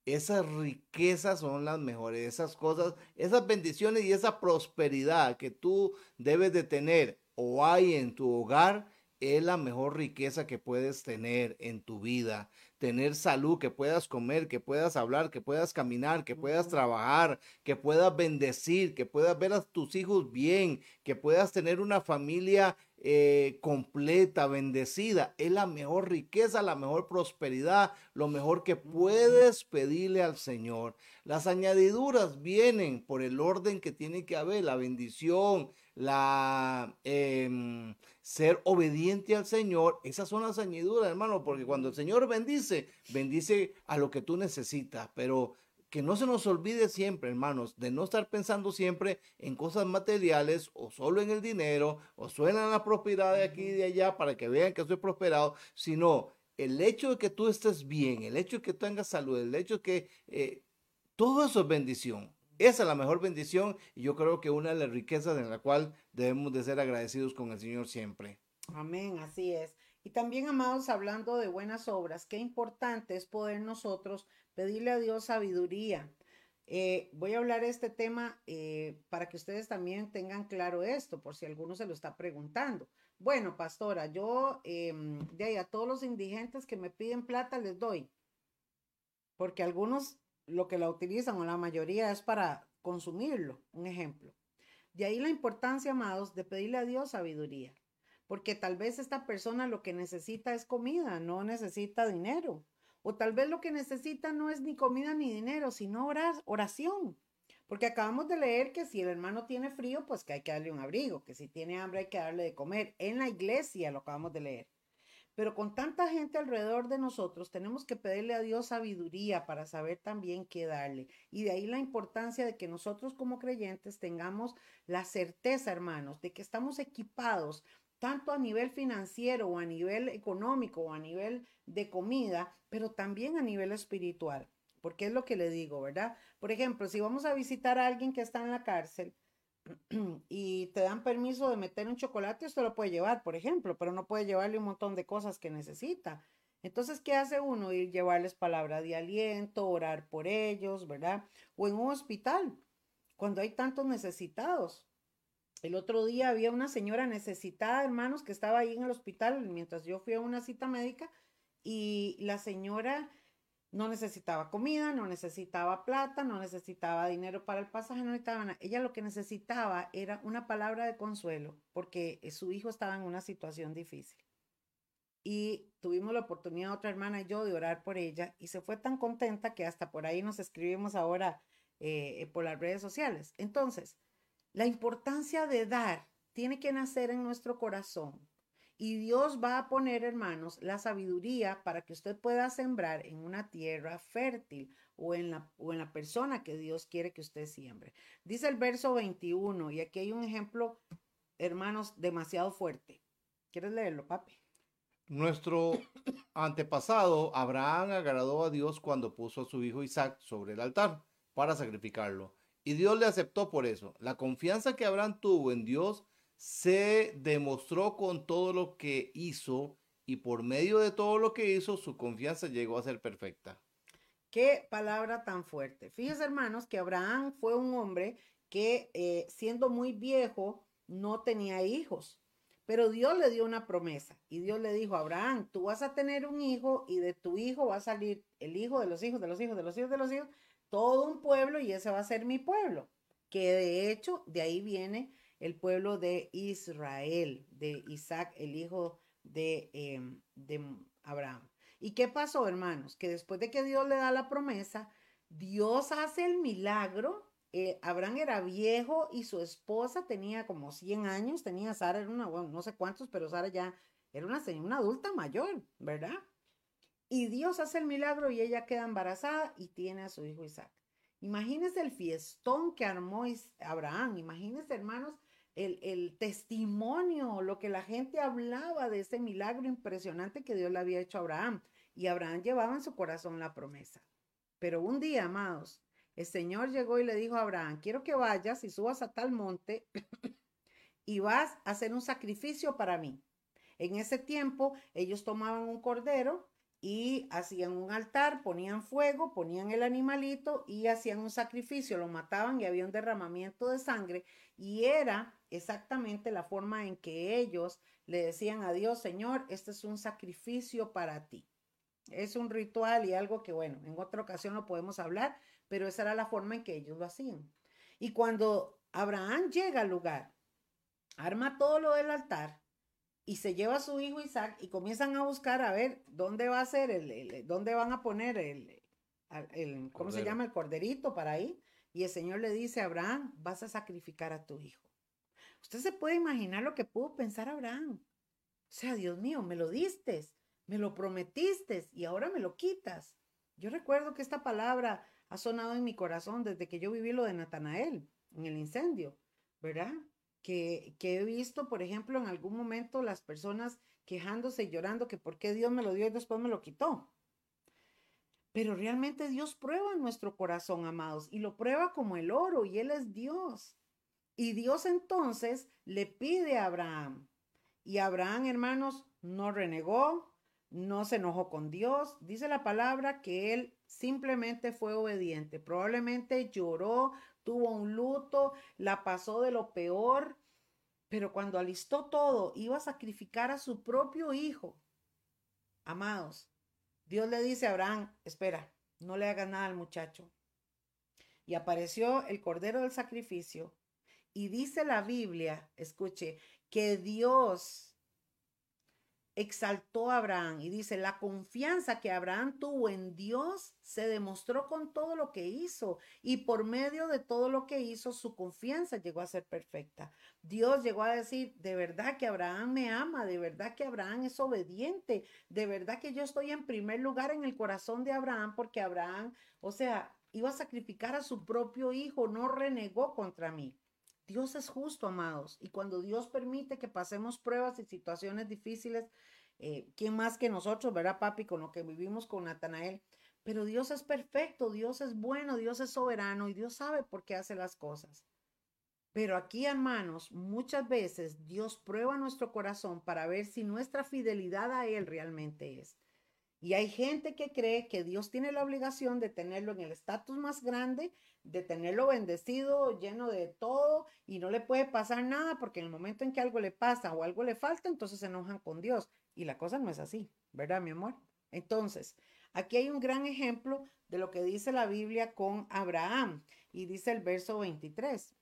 [SPEAKER 2] esas riquezas son las mejores, esas cosas, esas bendiciones y esa prosperidad que tú debes de tener o hay en tu hogar es la mejor riqueza que puedes tener en tu vida. Tener salud, que puedas comer, que puedas hablar, que puedas caminar, que puedas trabajar, que puedas bendecir, que puedas ver a tus hijos bien, que puedas tener una familia eh, completa, bendecida. Es la mejor riqueza, la mejor prosperidad, lo mejor que puedes pedirle al Señor. Las añadiduras vienen por el orden que tiene que haber, la bendición, la em, ser obediente al Señor, esas son las añadiduras, hermano, porque cuando el Señor bendice, bendice a lo que tú necesitas, pero que no se nos olvide siempre, hermanos, de no estar pensando siempre en cosas materiales o solo en el dinero o suena en la propiedad de aquí y de allá para que vean que estoy prosperado, sino el hecho de que tú estés bien, el hecho de que tengas salud, el hecho de que eh, todo eso es bendición. Esa es la mejor bendición y yo creo que una de las riquezas en la cual debemos de ser agradecidos con el Señor siempre.
[SPEAKER 1] Amén, así es. Y también, amados, hablando de buenas obras, qué importante es poder nosotros pedirle a Dios sabiduría. Eh, voy a hablar de este tema eh, para que ustedes también tengan claro esto, por si alguno se lo está preguntando. Bueno, pastora, yo em, de ahí a todos los indigentes que me piden plata les doy, porque algunos lo que la utilizan o la mayoría es para consumirlo, un ejemplo. De ahí la importancia, amados, de pedirle a Dios sabiduría, porque tal vez esta persona lo que necesita es comida, no necesita dinero, o tal vez lo que necesita no es ni comida ni dinero, sino oración. Porque acabamos de leer que si el hermano tiene frío, pues que hay que darle un abrigo, que si tiene hambre hay que darle de comer. En la iglesia lo acabamos de leer. Pero con tanta gente alrededor de nosotros, tenemos que pedirle a Dios sabiduría para saber también qué darle. Y de ahí la importancia de que nosotros como creyentes tengamos la certeza, hermanos, de que estamos equipados tanto a nivel financiero o a nivel económico o a nivel de comida, pero también a nivel espiritual. Porque es lo que le digo, ¿verdad? Por ejemplo, si vamos a visitar a alguien que está en la cárcel, y te dan permiso de meter un chocolate, usted lo puede llevar, por ejemplo, pero no puede llevarle un montón de cosas que necesita. Entonces, ¿qué hace uno? Ir llevarles palabra de aliento, orar por ellos, ¿verdad? O en un hospital, cuando hay tantos necesitados. El otro día había una señora necesitada, hermanos, que estaba ahí en el hospital mientras yo fui a una cita médica y la señora no necesitaba comida, no necesitaba plata, no necesitaba dinero para el pasaje, no necesitaba nada. Ella lo que necesitaba era una palabra de consuelo porque su hijo estaba en una situación difícil. Y tuvimos la oportunidad, otra hermana y yo, de orar por ella y se fue tan contenta que hasta por ahí nos escribimos ahora eh, por las redes sociales. Entonces, la importancia de dar tiene que nacer en nuestro corazón y Dios va a poner, hermanos, la sabiduría para que usted pueda sembrar en una tierra fértil o en la, o en la persona que Dios quiere que usted siembre. Dice el verso 21, y aquí hay un ejemplo, hermanos, demasiado fuerte. ¿Quieres leerlo, papi?
[SPEAKER 2] Nuestro antepasado Abraham agradó a Dios cuando puso a su hijo Isaac sobre el altar para sacrificarlo. Y Dios le aceptó por eso. La confianza que Abraham tuvo en Dios se demostró con todo lo que hizo y por medio de todo lo que hizo, su confianza llegó a ser perfecta.
[SPEAKER 1] Qué palabra tan fuerte. Fíjense, hermanos, que Abraham fue un hombre que eh, siendo muy viejo no tenía hijos, Pero Dios le dio una promesa y Dios le dijo, Abraham, tú vas a tener un hijo y de tu hijo va a salir el hijo de los hijos, de los hijos, de los hijos, de los hijos, todo un pueblo y ese va a ser mi pueblo. Que de hecho de ahí viene el pueblo de Israel, de Isaac, el hijo de, em, de Abraham. ¿Y qué pasó, hermanos? Que después de que Dios le da la promesa, Dios hace el milagro eh, Abraham era viejo y su esposa tenía como 100 años, tenía Sara, era una, bueno, no sé cuántos, pero Sara ya era una, una adulta mayor, ¿verdad? Y Dios hace el milagro y ella queda embarazada y tiene a su hijo Isaac. Imagínense el fiestón que armó Abraham, imagínense hermanos el, el, testimonio, lo que la gente hablaba de ese milagro impresionante que Dios le había hecho a Abraham. Y Abraham llevaba en su corazón la promesa. Pero un día, amados, el Señor llegó y le dijo a Abraham, quiero que vayas y subas a tal monte y vas a hacer un sacrificio para mí. En ese tiempo ellos tomaban un cordero y hacían un altar, ponían fuego, ponían el animalito y hacían un sacrificio, lo mataban y había un derramamiento de sangre y era exactamente la forma en que ellos le decían a Dios, Señor, este es un sacrificio para ti. Es un ritual y algo que, bueno, en otra ocasión lo podemos hablar, pero esa era la forma en que ellos lo hacían. Y cuando Abraham llega al lugar, arma todo lo del altar y se lleva a su hijo Isaac y comienzan a buscar a ver dónde va a ser, el, dónde van a poner el, el ¿cómo se llama? El corderito para ahí. Y el Señor le dice a Abraham, vas a sacrificar a tu hijo. Usted se puede imaginar lo que pudo pensar Abraham. O sea, Dios mío, me lo diste, me lo prometiste y ahora me lo quitas. Yo recuerdo que esta palabra ha sonado en mi corazón desde que yo viví lo de Natanael en el incendio, ¿verdad? Que, he visto, por ejemplo, en algún momento las personas quejándose y llorando que por qué Dios me lo dio y después me lo quitó. Pero realmente Dios prueba nuestro corazón, amados, y lo prueba como el oro, y Él es Dios. Y Dios entonces le pide a Abraham. Y Abraham, hermanos, no renegó, no se enojó con Dios. Dice la palabra que él simplemente fue obediente. Probablemente lloró, tuvo un luto, la pasó de lo peor, pero cuando alistó todo, iba a sacrificar a su propio hijo. Amados, Dios le dice a Abraham, espera, no le hagas nada al muchacho. Y apareció el cordero del sacrificio. Y dice la Biblia, escuche, que Dios exaltó a Abraham y dice, la confianza que Abraham tuvo en Dios se demostró con todo lo que hizo y por medio de todo lo que hizo su confianza llegó a ser perfecta. Dios llegó a decir, de verdad que Abraham me ama, de verdad que Abraham es obediente, de verdad que yo estoy en primer lugar en el corazón de Abraham porque Abraham, o sea, iba a sacrificar a su propio hijo, no renegó contra mí. Dios es justo, amados. Y cuando Dios permite que pasemos pruebas y situaciones difíciles, eh, ¿quién más que nosotros, verdad, papi, con lo que vivimos con Natanael? Pero Dios es perfecto, Dios es bueno, Dios es soberano y Dios sabe por qué hace las cosas. Pero aquí, hermanos, muchas veces Dios prueba nuestro corazón para ver si nuestra fidelidad a Él realmente es. Y hay gente que cree que Dios tiene la obligación de tenerlo en el estatus más grande, de tenerlo bendecido, lleno de todo, y no le puede pasar nada porque en el momento en que algo le pasa o algo le falta, entonces se enojan con Dios. Y la cosa no es así, ¿verdad, mi amor? Entonces, aquí hay un gran ejemplo de lo que dice la Biblia con Abraham, y dice el verso 23.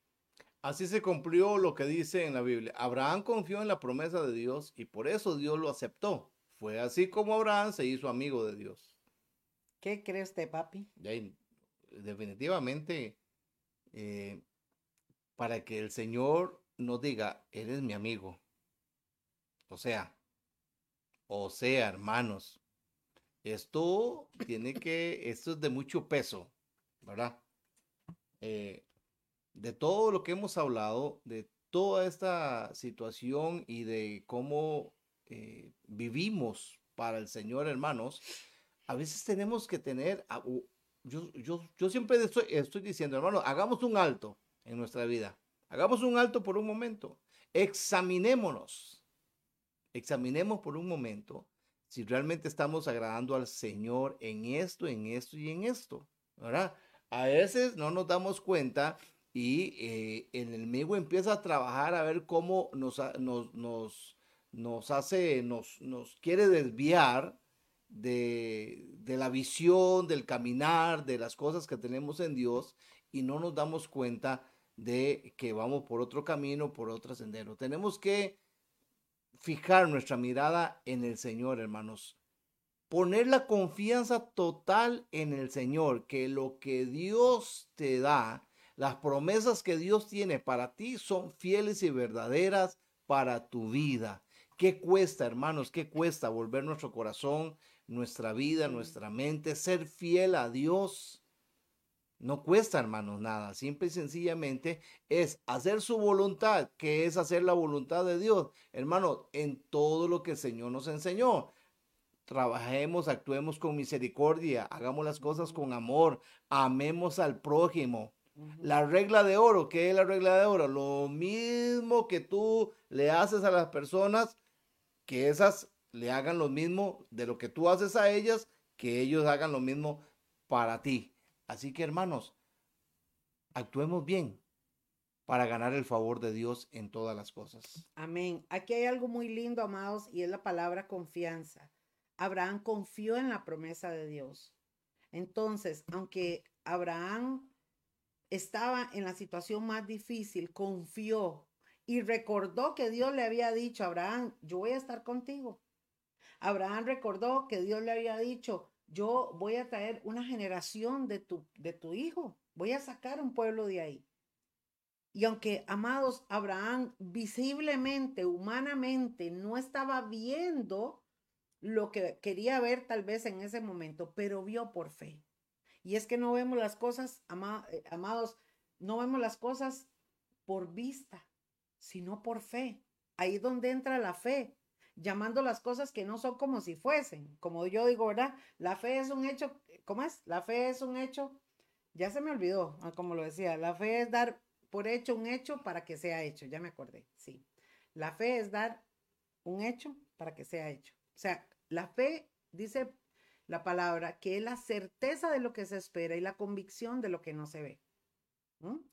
[SPEAKER 2] Así se cumplió lo que dice en la Biblia. Abraham confió en la promesa de Dios y por eso Dios lo aceptó. Fue así como Abraham se hizo amigo de Dios.
[SPEAKER 1] ¿Qué cree usted, papi?
[SPEAKER 2] definitivamente, eh, para que el Señor nos diga, eres mi amigo. O sea, o sea, hermanos, esto tiene que, esto es de mucho peso, ¿verdad? Eh, de todo lo que hemos hablado, de toda esta situación y de cómo eh, vivimos para el Señor, hermanos, a veces tenemos que tener, yo, yo, yo siempre estoy, estoy diciendo, hermano, hagamos un alto en nuestra vida, hagamos un alto por un momento, examinémonos, examinemos por un momento si realmente estamos agradando al Señor en esto, en esto y en esto, ¿verdad? A veces no nos damos cuenta y eh, el enemigo empieza a trabajar a ver cómo nos, nos, nos nos hace, nos, nos quiere desviar de, de la visión, del caminar, de las cosas que tenemos en Dios y no nos damos cuenta de que vamos por otro camino, por otro sendero. Tenemos que fijar nuestra mirada en el Señor, hermanos. Poner la confianza total en el Señor, que lo que Dios te da, las promesas que Dios tiene para ti son fieles y verdaderas para tu vida. ¿Qué cuesta, hermanos? ¿Qué cuesta volver nuestro corazón, nuestra vida, nuestra mente, ser fiel a Dios? No cuesta, hermanos, nada. Simple y sencillamente es hacer su voluntad, que es hacer la voluntad de Dios. Hermano, en todo lo que el Señor nos enseñó. Trabajemos, actuemos con misericordia, hagamos las cosas con amor, amemos al prójimo. La regla de oro, ¿qué es la regla de oro? Lo mismo que tú le haces a las personas, que esas le hagan lo mismo de lo que tú haces a ellas, que ellos hagan lo mismo para ti. Así que hermanos, actuemos bien para ganar el favor de Dios en todas las cosas.
[SPEAKER 1] Amén. Aquí hay algo muy lindo, amados, y es la palabra confianza. Abraham confió en la promesa de Dios. Entonces, aunque Abraham estaba en la situación más difícil, confió y recordó que Dios le había dicho a Abraham, yo voy a estar contigo. Abraham recordó que Dios le había dicho, yo voy a traer una generación de tu, de tu hijo, voy a sacar un pueblo de ahí. Y aunque, amados, Abraham visiblemente, humanamente, no estaba viendo lo que quería ver tal vez en ese momento, pero vio por fe. Y es que no vemos las cosas, eh, amados, no vemos las cosas por vista, sino por fe. Ahí es donde entra la fe llamando las cosas que no son como si fuesen. Como yo digo, ¿verdad? La fe es un hecho, ¿cómo es? La fe es un hecho, ya se me olvidó, ah, como lo decía, la fe es dar por hecho un hecho para que sea hecho, ya me acordé, sí. La fe es dar un hecho para que sea hecho. O sea, la fe, dice la palabra, que es la certeza de lo que se espera y la convicción de lo que no se ve.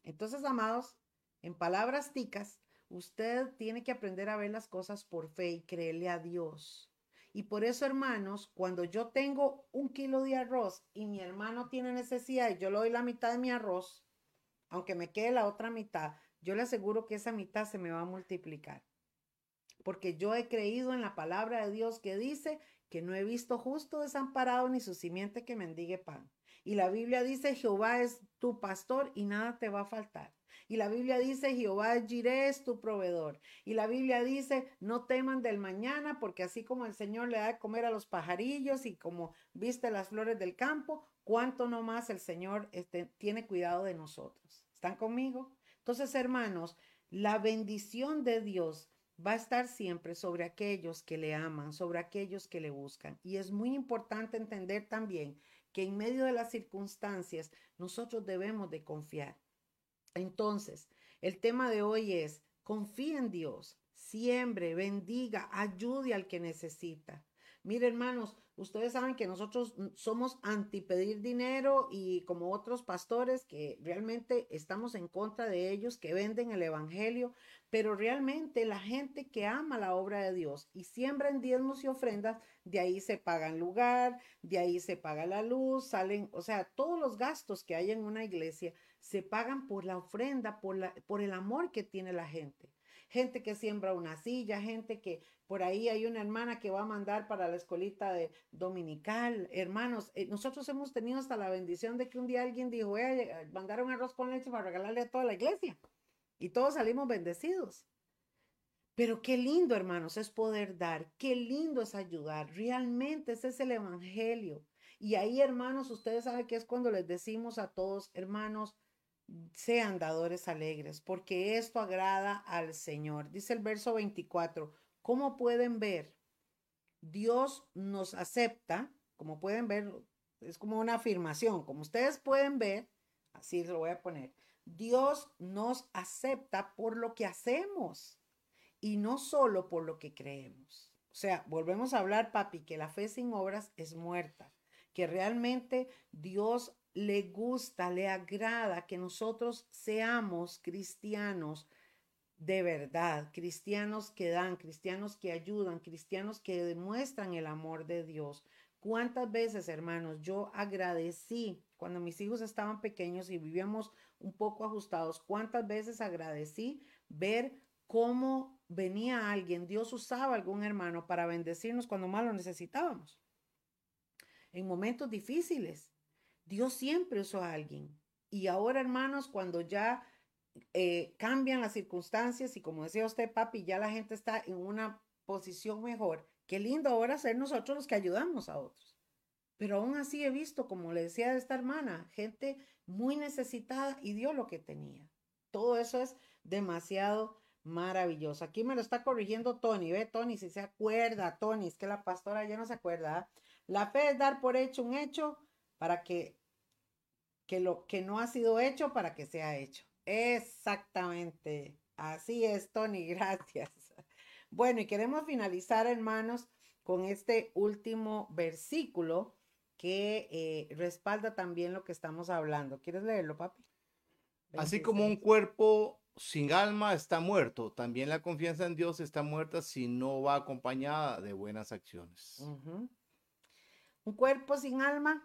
[SPEAKER 1] Entonces, amados, en palabras ticas, Usted tiene que aprender a ver las cosas por fe y creerle a Dios. Y por eso, hermanos, cuando yo tengo un kilo de arroz y mi hermano tiene necesidad y yo le doy la mitad de mi arroz, aunque me quede la otra mitad, yo le aseguro que esa mitad se me va a multiplicar. Porque yo he creído en la palabra de Dios que dice que no he visto justo desamparado ni su simiente que mendigue pan. Y la Biblia dice, Jehová es tu pastor y nada te va a faltar. Y la Biblia dice, Jehová Jireh es tu proveedor. Y la Biblia dice, no teman del mañana, porque así como el Señor le da de comer a los pajarillos y como viste las flores del campo, cuánto no más el Señor este, tiene cuidado de nosotros. ¿Están conmigo? Entonces, hermanos, la bendición de Dios va a estar siempre sobre aquellos que le aman, sobre aquellos que le buscan. Y es muy importante entender también que en medio de las circunstancias nosotros debemos de confiar. Entonces, el tema de hoy es, confía en Dios, siembre, bendiga, ayude al que necesita. Mire, hermanos, ustedes saben que nosotros somos anti pedir dinero y como otros pastores que realmente estamos en contra de ellos que venden el evangelio, pero realmente la gente que ama la obra de Dios y siembra en diezmos y ofrendas, de ahí se paga el lugar, de ahí se paga la luz, salen, o sea, todos los gastos que hay en una iglesia se pagan por la ofrenda, por, la, por el amor que tiene la gente. Gente que siembra una silla, gente que por ahí hay una hermana que va a mandar para la escolita de dominical. Hermanos, eh, nosotros hemos tenido hasta la bendición de que un día alguien dijo, voy a un arroz con leche para regalarle a toda la iglesia. Y todos salimos bendecidos. Pero qué lindo, hermanos, es poder dar, qué lindo es ayudar. Realmente ese es el Evangelio. Y ahí, hermanos, ustedes saben que es cuando les decimos a todos, hermanos, sean dadores alegres, porque esto agrada al Señor. Dice el verso 24, ¿cómo pueden ver? Dios nos acepta, como pueden ver, es como una afirmación, como ustedes pueden ver, así lo voy a poner, Dios nos acepta por lo que hacemos y no solo por lo que creemos. O sea, volvemos a hablar, papi, que la fe sin obras es muerta, que realmente Dios le gusta, le agrada que nosotros seamos cristianos de verdad, cristianos que dan, cristianos que ayudan, cristianos que demuestran el amor de Dios. ¿Cuántas veces, hermanos, yo agradecí cuando mis hijos estaban pequeños y vivíamos un poco ajustados? ¿Cuántas veces agradecí ver cómo venía alguien, Dios usaba algún hermano para bendecirnos cuando más lo necesitábamos? En momentos difíciles, Dios siempre usó a alguien. Y ahora, hermanos, cuando ya eh, cambian las circunstancias y como decía usted, papi, ya la gente está en una posición mejor. Qué lindo ahora ser nosotros los que ayudamos a otros. Pero aún así he visto, como le decía esta hermana, gente muy necesitada y dio lo que tenía. Todo eso es demasiado maravilloso. Aquí me lo está corrigiendo Tony. Ve, Tony, si se acuerda, Tony, es que la pastora ya no se acuerda. ¿ah? La fe es dar por hecho un hecho para que, que lo que no ha sido hecho para que sea hecho. Exactamente. Así es, Tony, gracias. Bueno, y queremos finalizar, hermanos, con este último versículo que eh, respalda también lo que estamos hablando. ¿Quieres leerlo, papi?
[SPEAKER 2] Así como un cuerpo sin alma está muerto, también la confianza en Dios está muerta si no va acompañada de buenas acciones.
[SPEAKER 1] Un cuerpo sin alma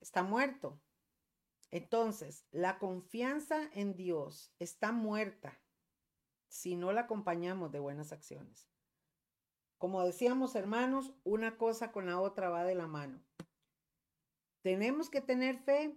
[SPEAKER 1] está muerto, entonces, la confianza en Dios está muerta si no la acompañamos de buenas acciones. Como decíamos, hermanos, una cosa con la otra va de la mano. Tenemos que tener fe,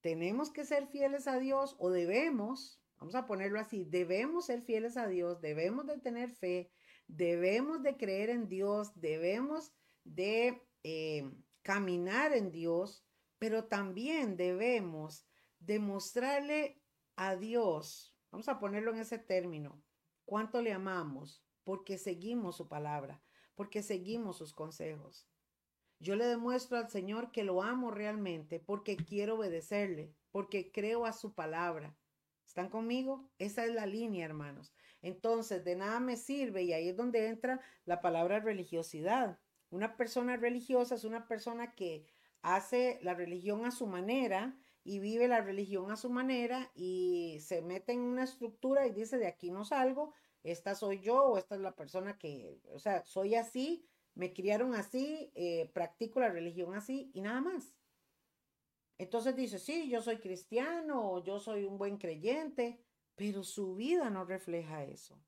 [SPEAKER 1] tenemos que ser fieles a Dios o debemos, vamos a ponerlo así, debemos ser fieles a Dios, debemos de tener fe, debemos de creer en Dios, debemos de eh, caminar en Dios, pero también debemos demostrarle a Dios, vamos a ponerlo en ese término, cuánto le amamos, porque seguimos su palabra, porque seguimos sus consejos. Yo le demuestro al Señor que lo amo realmente porque quiero obedecerle, porque creo a su palabra. ¿Están conmigo? Esa es la línea, hermanos. Entonces, de nada me sirve, y ahí es donde entra la palabra religiosidad. Una persona religiosa es una persona que hace la religión a su manera y vive la religión a su manera y se mete en una estructura y dice de aquí no salgo, esta soy yo o esta es la persona que, o sea, soy así, me criaron así, eh, practico la religión así y nada más. Entonces dice, sí, yo soy cristiano, yo soy un buen creyente, pero su vida no refleja eso.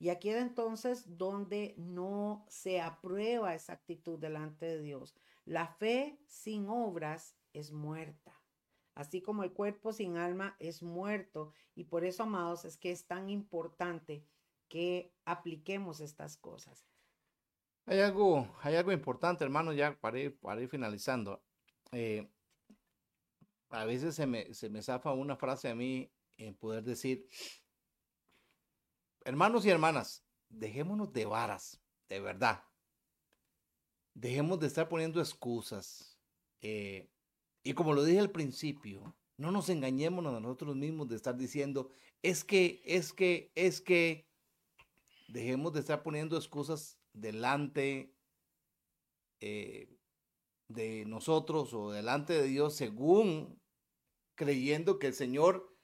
[SPEAKER 1] Y aquí es entonces donde no se aprueba esa actitud delante de Dios. La fe sin obras es muerta, así como el cuerpo sin alma es muerto. Y por eso, amados, es que es tan importante que apliquemos estas cosas.
[SPEAKER 2] Hay algo, hay algo importante, hermano, ya para ir, para ir finalizando. Eh, a veces se me, se me zafa una frase a mí en poder decir, hermanos y hermanas, dejémonos de varas, de verdad dejemos de estar poniendo excusas. Eh, y como lo dije al principio, no nos engañemos a nosotros mismos de estar diciendo, es que, es que, es que, dejemos de estar poniendo excusas delante eh, de nosotros o delante de Dios según creyendo que el Señor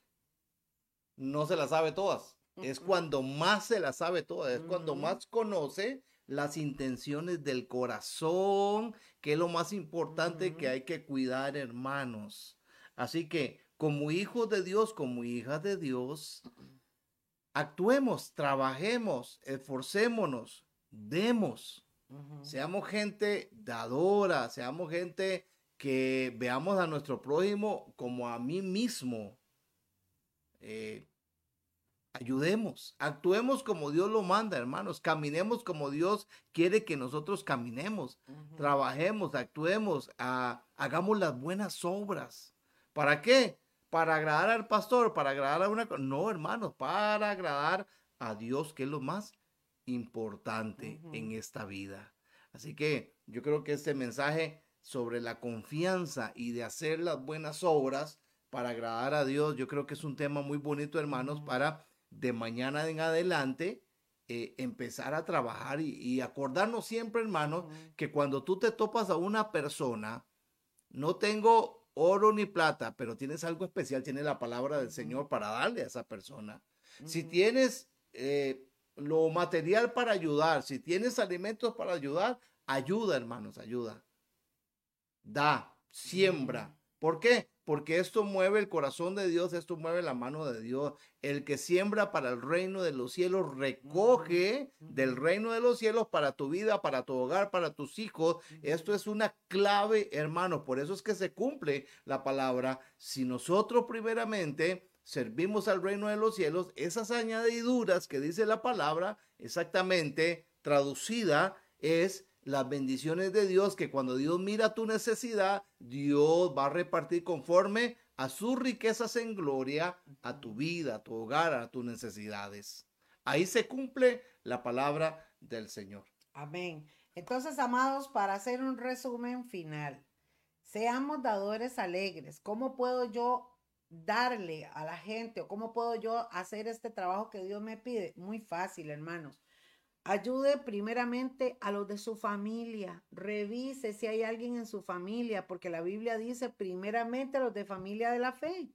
[SPEAKER 2] no se las sabe todas. Es cuando más se las sabe todas, es cuando más conoce las intenciones del corazón, que es lo más importante que hay que cuidar, hermanos. Así que como hijos de Dios, como hijas de Dios, actuemos, trabajemos, esforcémonos, demos. Seamos gente dadora, seamos gente que veamos a nuestro prójimo como a mí mismo. Eh, Ayudemos, actuemos como Dios lo manda, hermanos, caminemos como Dios quiere que nosotros caminemos, trabajemos, actuemos, ah, hagamos las buenas obras. ¿Para qué? Para agradar al pastor, para agradar a una... No, hermanos, para agradar a Dios, que es lo más importante en esta vida. Así que yo creo que este mensaje sobre la confianza y de hacer las buenas obras para agradar a Dios, yo creo que es un tema muy bonito, hermanos, para de mañana en adelante eh, empezar a trabajar y, acordarnos siempre, hermano, que cuando tú te topas a una persona, no tengo oro ni plata, pero tienes algo especial, tienes la palabra del Señor para darle a esa persona. Si tienes eh, lo material para ayudar, si tienes alimentos para ayudar, ayuda, hermanos, ayuda. Da, siembra. ¿Por qué? Porque esto mueve el corazón de Dios, esto mueve la mano de Dios. El que siembra para el reino de los cielos recoge del reino de los cielos para tu vida, para tu hogar, para tus hijos. Esto es una clave, hermano. Por eso es que se cumple la palabra. Si nosotros primeramente servimos al reino de los cielos, esas añadiduras que dice la palabra, exactamente traducida, es las bendiciones de Dios, que cuando Dios mira tu necesidad, Dios va a repartir conforme a sus riquezas en gloria a tu vida, a tu hogar, a tus necesidades. Ahí se cumple la palabra del Señor.
[SPEAKER 1] Amén. Entonces, amados, para hacer un resumen final, seamos dadores alegres. ¿Cómo puedo yo darle a la gente o cómo puedo yo hacer este trabajo que Dios me pide? Muy fácil, hermanos. Ayude primeramente a los de su familia. Revise si hay alguien en su familia, porque la Biblia dice primeramente a los de familia de la fe.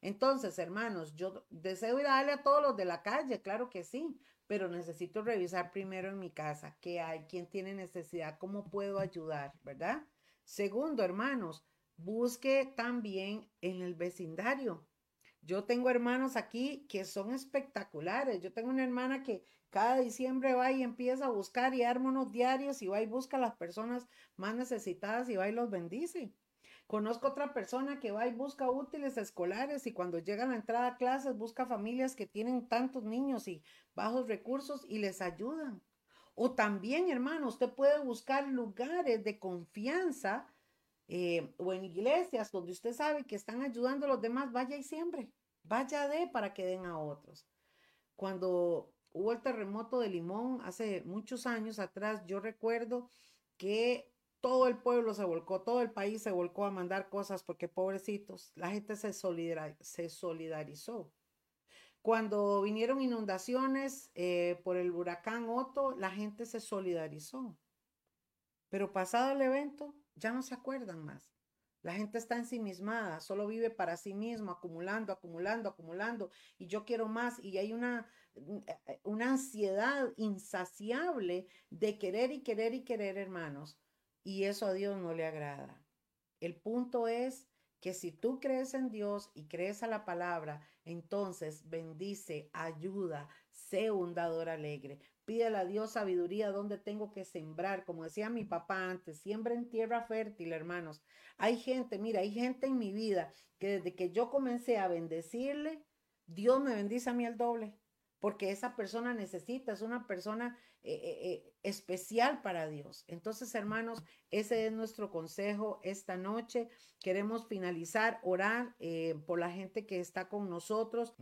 [SPEAKER 1] Entonces, hermanos, yo deseo ir a darle a todos los de la calle, claro que sí, pero necesito revisar primero en mi casa qué hay, quién tiene necesidad, cómo puedo ayudar, ¿verdad? Segundo, hermanos, busque también en el vecindario. Yo tengo hermanos aquí que son espectaculares. Yo tengo una hermana que cada diciembre va y empieza a buscar y arma unos diarios y va y busca a las personas más necesitadas y va y los bendice. Conozco otra persona que va y busca útiles escolares y cuando llega a la entrada a clases busca familias que tienen tantos niños y bajos recursos y les ayudan. O también, hermano, usted puede buscar lugares de confianza eh, o en iglesias donde usted sabe que están ayudando a los demás, vaya y siempre, vaya de para que den a otros. Cuando hubo el terremoto de Limón hace muchos años atrás, yo recuerdo que todo el pueblo se volcó, todo el país se volcó a mandar cosas porque pobrecitos, la gente se, se solidarizó. Cuando vinieron inundaciones eh, por el huracán Otto, la gente se solidarizó. Pero pasado el evento, ya no se acuerdan más. La gente está ensimismada, solo vive para sí mismo, acumulando, acumulando, acumulando, y yo quiero más, y hay una, eh, eh, una ansiedad insaciable de querer y querer y querer, hermanos. Y eso a Dios no le agrada. El punto es que si tú crees en Dios y crees a la palabra, entonces bendice, ayuda, sé un dador alegre. Pídele a Dios sabiduría donde tengo que sembrar. Como decía mi papá antes, siembra en tierra fértil, hermanos. Hay gente, mira, hay gente en mi vida que desde que yo comencé a bendecirle, Dios me bendice a mí el doble porque esa persona necesita, es una persona eh, eh, eh, especial para Dios. Entonces, hermanos, ese es nuestro consejo esta noche. Queremos finalizar, orar por la gente que está con nosotros.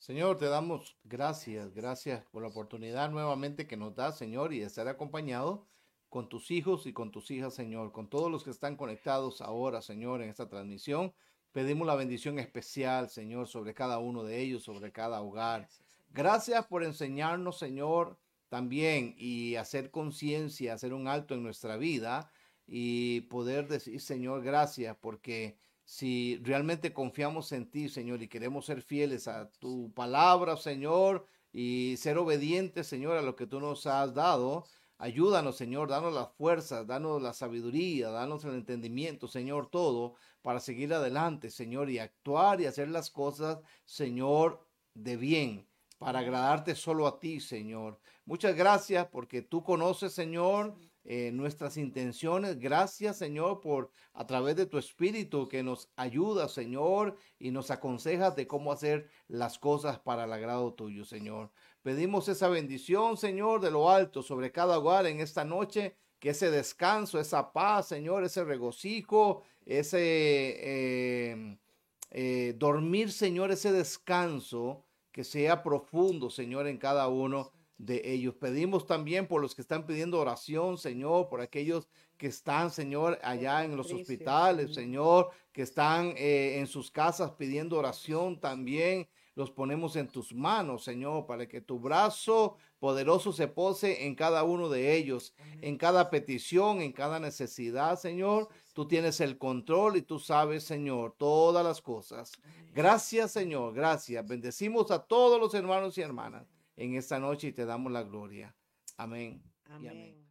[SPEAKER 2] Señor, te damos gracias, gracias por la oportunidad nuevamente que nos da, Señor, y de estar acompañado con tus hijos y con tus hijas, Señor, con todos los que están conectados ahora, Señor, en esta transmisión. Pedimos la bendición especial, Señor, sobre cada uno de ellos, sobre cada hogar. Gracias por enseñarnos, Señor, también y hacer conciencia, hacer un alto en nuestra vida y poder decir, Señor, gracias, porque si realmente confiamos en ti, Señor, y queremos ser fieles a tu palabra, Señor, y ser obedientes, Señor, a lo que tú nos has dado, ayúdanos, Señor, danos las fuerzas, danos la sabiduría, danos el entendimiento, Señor, todo, para seguir adelante, Señor, y actuar y hacer las cosas, Señor, de bien para agradarte solo a ti, Señor. Muchas gracias porque tú conoces, Señor, eh, nuestras intenciones. Gracias, Señor, por a través de tu Espíritu que nos ayuda, Señor, y nos aconsejas de cómo hacer las cosas para el agrado tuyo, Señor. Pedimos esa bendición, Señor, de lo alto sobre cada hogar en esta noche, que ese descanso, esa paz, Señor, ese regocijo, ese eh, eh, dormir, Señor, ese descanso que sea profundo, Señor, en cada uno de ellos. Pedimos también por los que están pidiendo oración, Señor, por aquellos que están, Señor, allá en los hospitales, Señor, que están eh, en sus casas pidiendo oración también. los ponemos en tus manos, Señor, para que tu brazo poderoso se pose en cada uno de ellos, en cada petición, en cada necesidad, Señor. Tú tienes el control y tú sabes, Señor, todas las cosas. Gracias, Señor, gracias. Bendecimos a todos los hermanos y hermanas en esta noche y te damos la gloria. Amén. amén.